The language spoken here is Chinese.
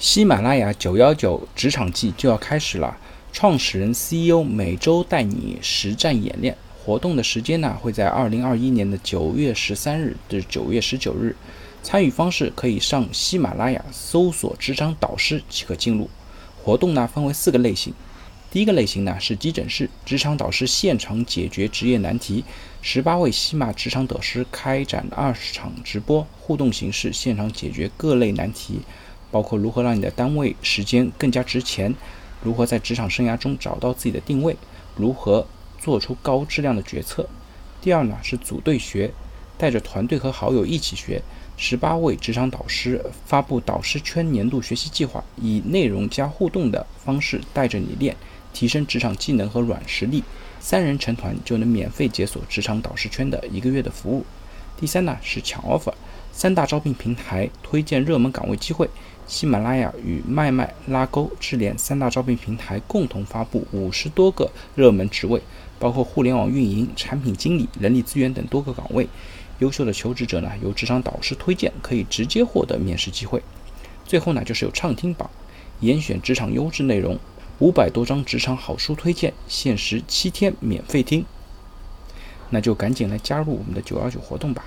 喜马拉雅九幺九职场季就要开始了，创始人 CEO 每周带你实战演练。活动的时间呢会在二零二一年的九月十三日至九月十九日。参与方式可以上喜马拉雅搜索“职场导师”即可进入。活动呢分为四个类型，第一个类型呢是急诊室职场导师现场解决职业难题，十八位喜马职场导师开展二十场直播互动形式，现场解决各类难题。包括如何让你的单位时间更加值钱，如何在职场生涯中找到自己的定位，如何做出高质量的决策。第二呢是组队学，带着团队和好友一起学。十八位职场导师发布导师圈年度学习计划，以内容加互动的方式带着你练，提升职场技能和软实力。三人成团就能免费解锁职场导师圈的一个月的服务。第三呢是抢 offer，三大招聘平台推荐热门岗位机会。喜马拉雅与麦麦拉钩智联三大招聘平台共同发布五十多个热门职位，包括互联网运营、产品经理、人力资源等多个岗位。优秀的求职者呢，由职场导师推荐，可以直接获得面试机会。最后呢，就是有畅听榜，严选职场优质内容，五百多张职场好书推荐，限时七天免费听。那就赶紧来加入我们的九幺九活动吧。